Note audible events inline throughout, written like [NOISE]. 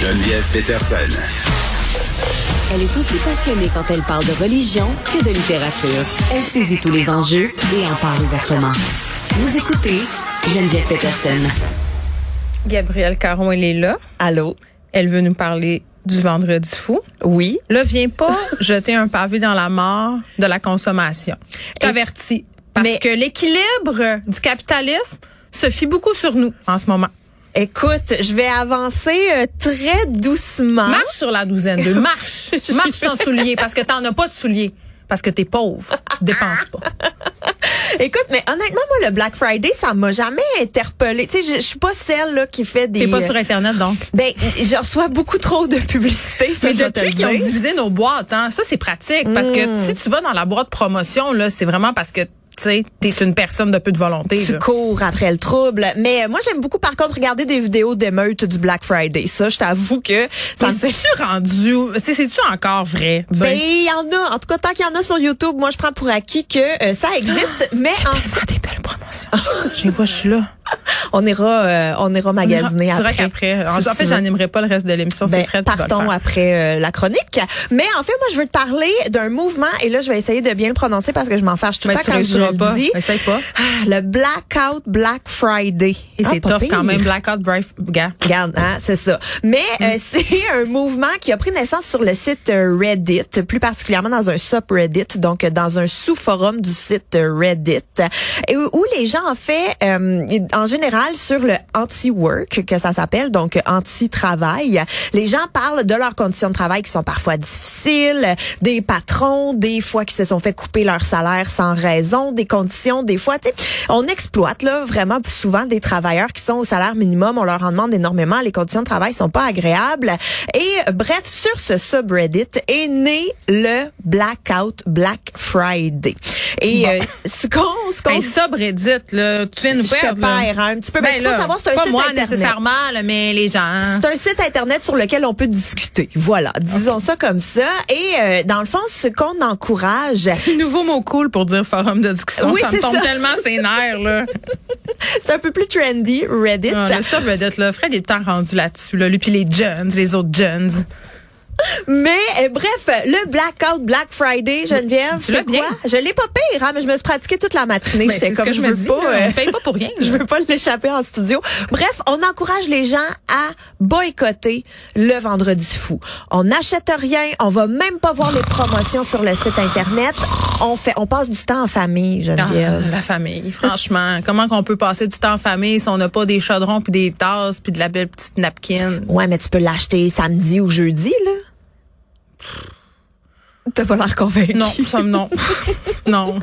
Geneviève Peterson. Elle est aussi passionnée quand elle parle de religion que de littérature. Elle saisit tous les enjeux et en parle ouvertement. Vous écoutez Geneviève Peterson. Gabrielle Caron, elle est là. Allô? Elle veut nous parler du vendredi fou. Oui. Là, viens pas [LAUGHS] jeter un pavé dans la mort de la consommation. T'avertis. Parce Mais- que l'équilibre du capitalisme se fie beaucoup sur nous en ce moment. Écoute, je vais avancer euh, très doucement. Marche sur la douzaine de marche. [LAUGHS] marche sans souliers parce que t'en as pas de souliers. Parce que t'es pauvre. Tu dépenses pas. [LAUGHS] Écoute, mais honnêtement, moi, le Black Friday, ça m'a jamais interpellé. Tu sais, je, suis pas celle là qui fait des. T'es pas euh, sur Internet, donc? Ben, je reçois beaucoup trop de publicité. Ça, Mais je te depuis qu'ils ont divisé nos boîtes, hein, ça c'est pratique parce que si tu vas dans la boîte promotion là, c'est vraiment parce que tu sais, t'es une personne de peu de volonté. Tu là. cours après le trouble. Mais euh, moi, j'aime beaucoup, par contre, regarder des vidéos d'émeutes du Black Friday. Ça, je t'avoue que ça me fait... rendu, c'est-tu encore vrai? sais? Ben, il y en a. En tout cas, tant qu'il y en a sur YouTube, moi, je prends pour acquis que euh, ça existe. [GASPS] mais en des belles promotions. [LAUGHS] Je vois, je suis là. On ira, euh, on ira magasiner après. après. En, si en fait, j'animerai pas le reste de l'émission. Ben, c'est partons après euh, la chronique. Mais en fait, moi, je veux te parler d'un mouvement, et là, je vais essayer de bien le prononcer parce que je m'en fâche tout le Mais temps quand je le pas. dis. Essaye pas. Ah, le Blackout Black Friday. Et Ah, c'est tough quand pire. même. Blackout, gars. Regarde, hein, c'est ça. Mais euh, Mm. c'est [LAUGHS] un mouvement qui a pris naissance sur le site euh, Reddit, plus particulièrement dans un subreddit, donc euh, dans un sous-forum du site euh, Reddit, où, les gens en fait, euh, en général sur le anti-work que ça s'appelle, donc anti-travail, les gens parlent de leurs conditions de travail qui sont parfois difficiles, des patrons, des fois qui se sont fait couper leur salaire sans raison, des conditions, des fois, tu sais, on exploite là vraiment souvent des travailleurs qui sont au salaire minimum, on leur en demande énormément, les conditions de travail sont pas agréables. Et bref, sur ce subreddit est né le Blackout Black Friday. Et euh, ce qu'on ce qu'on Hey, subreddit, là, tu viens nous perdre. Hein, un petit peu, mais Ben il faut savoir c'est un pas site moi internet. nécessairement, là, mais les gens. C'est un site internet sur lequel on peut discuter. Voilà, disons ça comme ça. Et euh, dans le fond, ce qu'on encourage, Nouveau mot cool pour dire forum de discussion. Oui, ça me c'est tombe ça. tellement ses nerfs, là. [LAUGHS] c'est un peu plus trendy, Reddit. Ah, le subreddit, là. Fred est temps rendu là-dessus, là. Lui, puis les jeunes, les autres jeunes. Mais euh, bref, le Blackout Black Friday, Geneviève, c'est quoi? Je l'ai pas pire, hein, mais je me suis pratiquée toute la matinée. Ben, J'étais comme je veux dis. pas. euh, On paye pas pour rien. [LAUGHS] Je veux pas l'échapper en studio. Bref, on encourage les gens à boycotter le vendredi fou. On n'achète rien, on va même pas voir les promotions sur le site internet. On fait, on passe du temps en famille, Ah, Geneviève. la famille, franchement. Comment qu'on peut passer du temps en famille si on n'a pas des chaudrons puis des tasses puis de la belle petite napkin? Ouais, mais tu peux l'acheter samedi ou jeudi, là. T'as pas l'air convaincu. Non, ça non. [LAUGHS] non,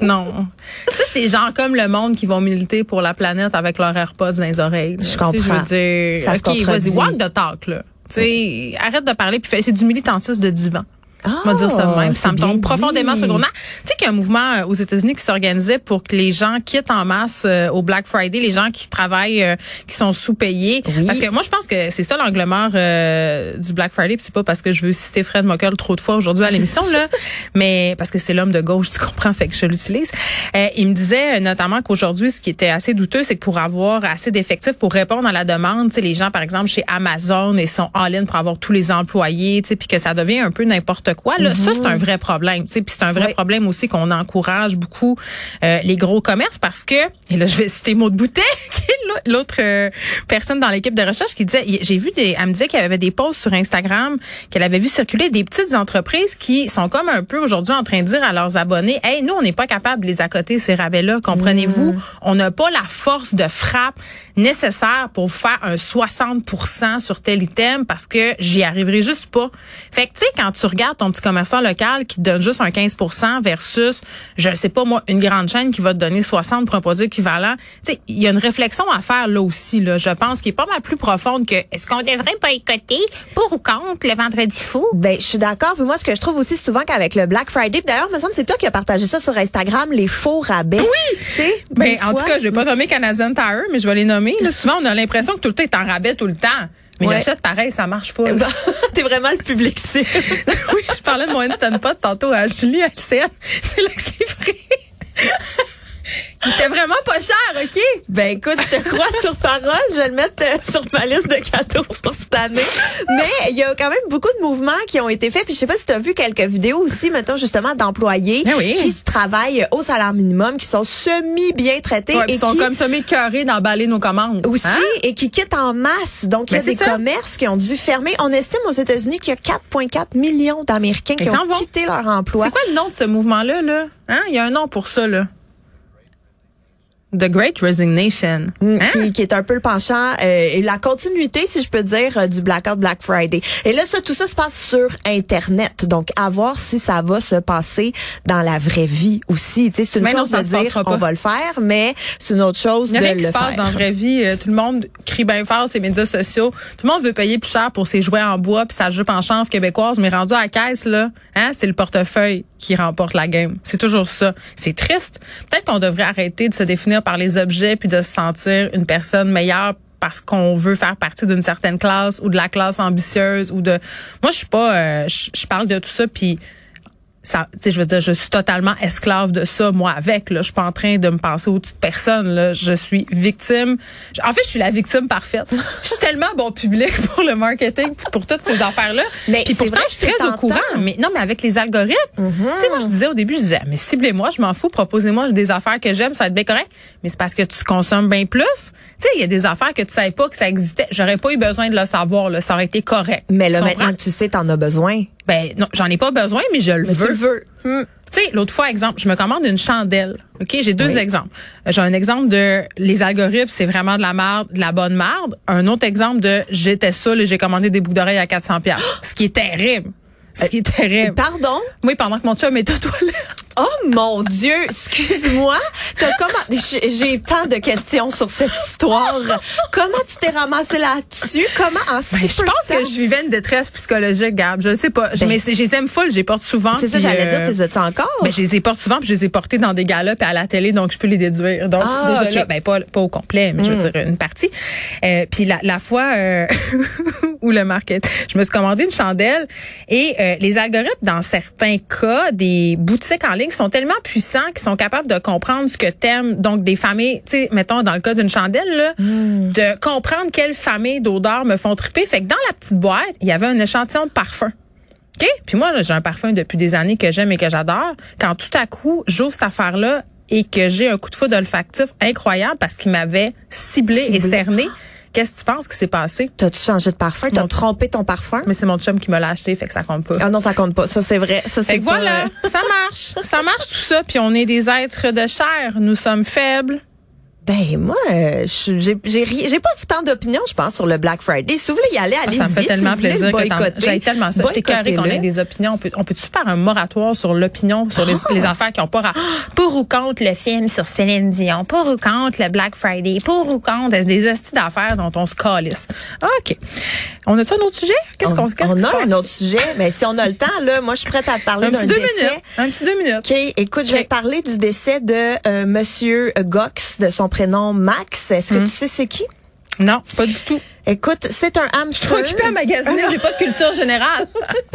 non. Ça, c'est genre comme le monde qui vont militer pour la planète avec leurs AirPods dans les oreilles. là. Je Tu sais, comprends. Je veux dire, Ça OK, vas-y, walk the talk, là. Tu sais, arrête de parler puis fais, c'est du militantisme de divan. On va dire ça de même. Ça c'est me tombe profondément sur le. Tu sais qu'il y a un mouvement euh, aux États-Unis qui s'organisait pour que les gens quittent en masse euh, au Black Friday, les gens qui travaillent, euh, qui sont sous-payés. Oui. Parce que moi, je pense que c'est ça l'angle mort euh, du Black Friday. Puis c'est pas parce que je veux citer Fred Mockel trop de fois aujourd'hui à l'émission, là, [LAUGHS] mais parce que c'est l'homme de gauche, tu comprends, fait que je l'utilise. Euh, il me disait euh, notamment qu'aujourd'hui, ce qui était assez douteux, c'est que pour avoir assez d'effectifs pour répondre à la demande, tu sais, les gens, par exemple, chez Amazon, ils sont all-in pour avoir tous les employés, tu sais, puis que ça devient un peu n'importe quoi. Là, ça, c'est un vrai problème. Tu sais, puis c'est un vrai Oui. problème aussi qu'on encourage beaucoup euh, les gros commerces parce que, et là, je vais citer Maud Boutet, [LAUGHS] qui est l'autre euh, personne dans l'équipe de recherche qui disait, j'ai vu des, elle me disait qu'elle avait des posts sur Instagram, qu'elle avait vu circuler des petites entreprises qui sont comme un peu aujourd'hui en train de dire à leurs abonnés, hey, nous, on n'est pas capable de les accoter ces rabais-là, comprenez-vous? On n'a pas la force de frappe nécessaire pour faire un 60% sur tel item parce que j'y arriverai juste pas. Fait que, tu sais, quand tu regardes ton petit commerçant local qui te donne juste un 15% versus, je sais pas moi, une grande chaîne qui va te donner 60 pour un produit équivalent, tu sais, il y a une réflexion à faire là aussi, là, je pense, qui est pas mal plus profonde que est-ce qu'on devrait boycotter pour ou contre le vendredi fou? Ben, je suis d'accord. Puis moi, ce que je trouve aussi souvent qu'avec le Black Friday, d'ailleurs, il me semble que c'est toi qui as partagé ça sur Instagram, les faux rabais. Oui! Tu sais, Ben, en tout cas, je vais pas nommer Canadian Tire, mais je vais les nommer. Là, souvent, on a l'impression que tout le temps est en rabais tout le temps. Mais Ouais. j'achète pareil, ça marche full. Ben, [LAUGHS] T'es vraiment le public cible. [LAUGHS] oui, je parlais de mon Instant Pot tantôt à Julie à LCN. C'est là que je l'ai pris. Il était vraiment pas cher, OK? Ben écoute, je te crois sur parole. Je vais le mettre euh, sur ma liste de cadeaux pour cette année. Mais il y a quand même beaucoup de mouvements qui ont été faits. Puis je sais pas si tu as vu quelques vidéos aussi, mettons justement, d'employés oui. qui se travaillent au salaire minimum, qui sont semi-bien traités Ouais, et ils sont qui comme semi-cœurés d'emballer nos commandes. aussi Hein? et qui quittent en masse. Donc il y a Ben, des ça. commerces qui ont dû fermer. On estime aux États-Unis qu'il y a 4,4 millions d'Américains qui Ils s'en ont vont. quitté leur emploi. C'est quoi le nom de ce mouvement-là, là? Hein? Il y a un nom pour ça, là. The Great Resignation. Mm, Hein? qui, qui est un peu le penchant euh, et la continuité, si je peux dire, euh, du Blackout Black Friday. Et là, ça, tout ça se passe sur Internet. Donc, à voir si ça va se passer dans la vraie vie aussi. Tu sais, c'est une Mais non, chose ça de dire pas. on va le faire, mais c'est une autre chose Il de a rien le qui se passe faire. dans la vraie vie. Euh, Tout le monde crie bien fort ses médias sociaux. Tout le monde veut payer plus cher pour ses jouets en bois puis sa jupe en chanvre québécoise, mais rendu à la caisse, là, hein, c'est le portefeuille qui remporte la game. C'est toujours ça. C'est triste. Peut-être qu'on devrait arrêter de se définir par les objets puis de se sentir une personne meilleure parce qu'on veut faire partie d'une certaine classe ou de la classe ambitieuse ou de moi je suis pas euh, je parle de tout ça puis ça, tu sais, je veux dire, je suis totalement esclave de ça, moi, avec, là. Je suis pas en train de me penser aux petites personnes, là. Je suis victime. En fait, je suis la victime parfaite. Je suis tellement bon public [LAUGHS] pour le marketing, pour toutes ces affaires-là. Mais Puis pourtant, vrai je suis très au courant. Mais non, mais avec les algorithmes. Tu sais, moi, je disais au début, je disais, mais ciblez-moi, je m'en fous, proposez-moi des affaires que j'aime, ça va être bien correct. Mais c'est parce que tu consommes bien plus. Tu sais, il y a des affaires que tu savais pas que ça existait. J'aurais pas eu besoin de le savoir, là. Ça aurait été correct. Mais là, maintenant que tu sais, t'en as besoin. Ben, non, j'en ai pas besoin, mais je le Mais veux. tu le veux. Hmm. Tu sais, l'autre fois, exemple, je me commande une chandelle. OK? J'ai deux Oui. exemples. Euh, J'ai un exemple de les algorithmes, c'est vraiment de la merde, de la bonne merde. Un autre exemple de j'étais seule et j'ai commandé des boucles d'oreilles à 400 pièces. [GASPS] Ce qui est terrible. Ce qui est terrible. Pardon? Oui, pendant que mon chum est aux toilettes. Oh mon Dieu, excuse-moi. Comment j'ai tant de questions sur cette histoire. Comment tu t'es ramassé là-dessus? Comment en si Ben, je pense temps? que je vivais une détresse psychologique, Gab. Je sais pas. Je, Ben- mais je les aime full, je les porte souvent. C'est ça, j'allais euh, dire, as encore? Ben, je les ai portés souvent, puis je les ai portés dans des galas puis à la télé, donc je peux les déduire. Donc Ah, déjà ok. là, ben pas pas au complet, mais je veux dire une partie. Euh, puis la, la fois euh, [LAUGHS] où le market, je me suis commandé une chandelle et euh, les algorithmes dans certains cas des boutiques en ligne sont tellement puissants qu'ils sont capables de comprendre ce que t'aimes. Donc des familles, tu sais, mettons dans le cas d'une chandelle là, de comprendre quelles familles d'odeurs me font triper. Fait que dans la petite boîte, il y avait un échantillon de parfum. OK? Puis moi, j'ai un parfum depuis des années que j'aime et que j'adore. Quand tout à coup, j'ouvre cette affaire-là et que j'ai un coup de foudre olfactif incroyable parce qu'il m'avait ciblé, et cerné, qu'est-ce que tu penses qui s'est passé? T'as-tu changé de parfum? T'as trompé ton parfum? Mais c'est mon chum qui me l'a acheté, fait que ça compte pas. Ah non, ça compte pas. Ça, c'est vrai. Ça, Fait c'est voilà, euh, ça marche. [LAUGHS] Ça marche tout ça, puis on est des êtres de chair. Nous sommes faibles. Ben, moi, euh, je- j'ai pas tant d'opinion, je pense, sur le Black Friday. Si vous voulez y aller, Ah, allez-y. ça me fait Si tellement voulez plaisir j'aille tellement ça. J'étais carré qu'on ait des opinions. On peut, on peut-tu faire un moratoire sur l'opinion, sur les, Ah! les affaires qui ont pas pour ou contre le film sur Céline Dion, pour ou contre le Black Friday, pour ou contre des hosties d'affaires dont on se calisse? OK. On a-tu un autre sujet? Qu'est-ce qu'on, qu'est-ce On a un autre sujet, mais si on a le temps, là, moi, je suis prête à te parler Un d'un décès. minutes. Un petit deux minutes. OK, écoute, je vais parler du décès de euh, Monsieur Gox, de son prénom Max. Est-ce Hmm. que tu sais c'est qui? Non, pas du tout. Écoute, c'est un Je hamster. suis occupée à magasiner, j'ai pas de culture générale.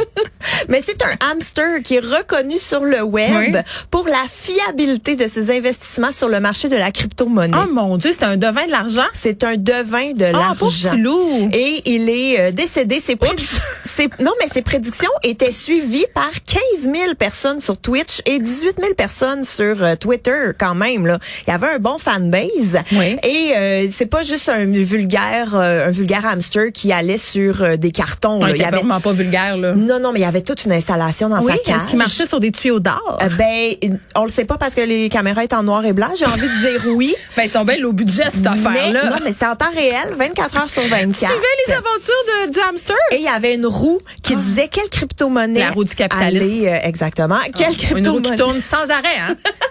[LAUGHS] Mais c'est un hamster qui est reconnu sur le web Oui. pour la fiabilité de ses investissements sur le marché de la crypto-monnaie. oh mon Dieu, c'était un devin de l'argent? C'est un devin de pauvre l'argent. loup. Et il est euh, décédé. Ses [LAUGHS] ses- non, mais ses prédictions étaient suivies par 15 000 personnes sur Twitch et 18 000 personnes sur euh, Twitter quand même. Là. Il y avait un bon fanbase. Oui. Et euh, c'est pas juste un vulgaire, euh, un vulgaire hamster qui allait sur euh, des cartons. On là. était Il y avait... vraiment pas vulgaire, là. Non, non, mais il y avait toute une installation dans Oui, sa cage. est-ce qu'il marchait sur des tuyaux d'or? Euh, ben, on le sait pas parce que les caméras étaient en noir et blanc. J'ai envie de dire oui. [LAUGHS] Ben, ils sont bien low budget, cette mais, affaire-là. non, mais c'est en temps réel, 24 heures sur 24. Suivez les aventures de, du hamster? Et il y avait une roue qui disait quelle crypto-monnaie. La roue du capitalisme. allait, euh, exactement. Quelle Une roue qui tourne sans arrêt, hein? [LAUGHS]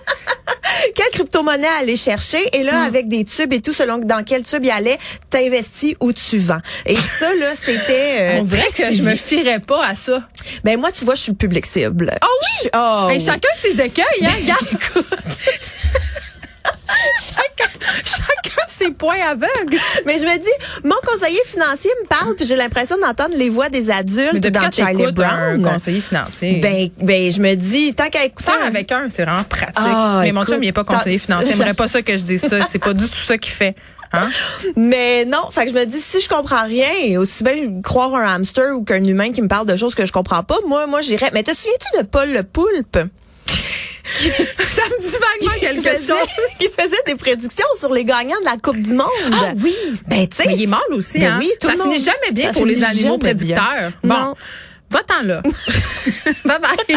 Quelle crypto-monnaie aller chercher. Et Hmm. là, avec des tubes et tout, selon dans quel tube il allait, t'investis ou tu vends. Et ça, là, c'était. [LAUGHS] euh, On dirait que je me fierais pas à ça. Ben, moi, tu vois, je suis le public cible. Ah oui? Je- oh, Hey, oui. Chacun ses écueils, hein? [LAUGHS] Regarde. Chacun, chacun ses points aveugles. Mais je me dis, mon conseiller financier me parle, puis j'ai l'impression d'entendre les voix des adultes Mais depuis dans quand Charlie t'écoutes un Brown. conseiller financier? Ben, ben, je me dis, tant qu'à écouter. Un- avec un, c'est vraiment pratique. Ah, mais mon écoute, chum, il n'est pas conseiller financier. J'aimerais pas ça que je dise ça. C'est pas du tout ça qu'il fait. Hein? Mais non, fait que je me dis, si je comprends rien, aussi bien croire un hamster ou qu'un humain qui me parle de choses que je comprends pas, moi, moi, j'irais. Mais te souviens-tu de Paul le Poulpe? [LAUGHS] ça me dit vaguement quelque faisait, chose. qui faisait des prédictions sur les gagnants de la Coupe du Monde. Ah oui. Ben, tu sais. Mais il est mâle aussi, Ben hein? oui, tout ça finit jamais bien ça pour les animaux bien. prédicteurs. Bon. Va-t'en là. [LAUGHS] bye bye.